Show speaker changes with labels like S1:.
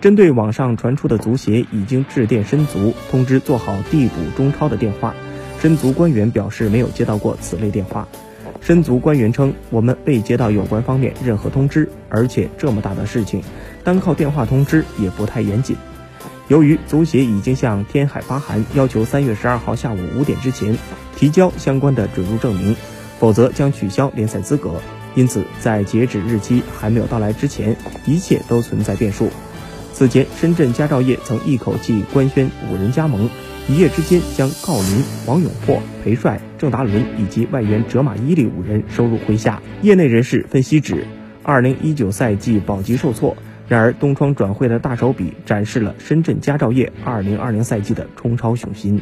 S1: 针对网上传出的足协已经致电申足通知做好递补中超的电话，申足官员表示没有接到过此类电话。申足官员称，我们未接到有关方面任何通知，而且这么大的事情，单靠电话通知也不太严谨。由于足协已经向天海发函，要求三月十二号下午五点之前提交相关的准入证明，否则将取消联赛资格。因此，在截止日期还没有到来之前，一切都存在变数。此前，深圳佳兆业曾一口气官宣五人加盟，一夜之间将郜林、王永珀、裴帅、郑达伦以及外援哲马伊利五人收入麾下。业内人士分析指，二零一九赛季保级受挫，然而东窗转会的大手笔展示了深圳佳兆业二零二零赛季的冲超雄心。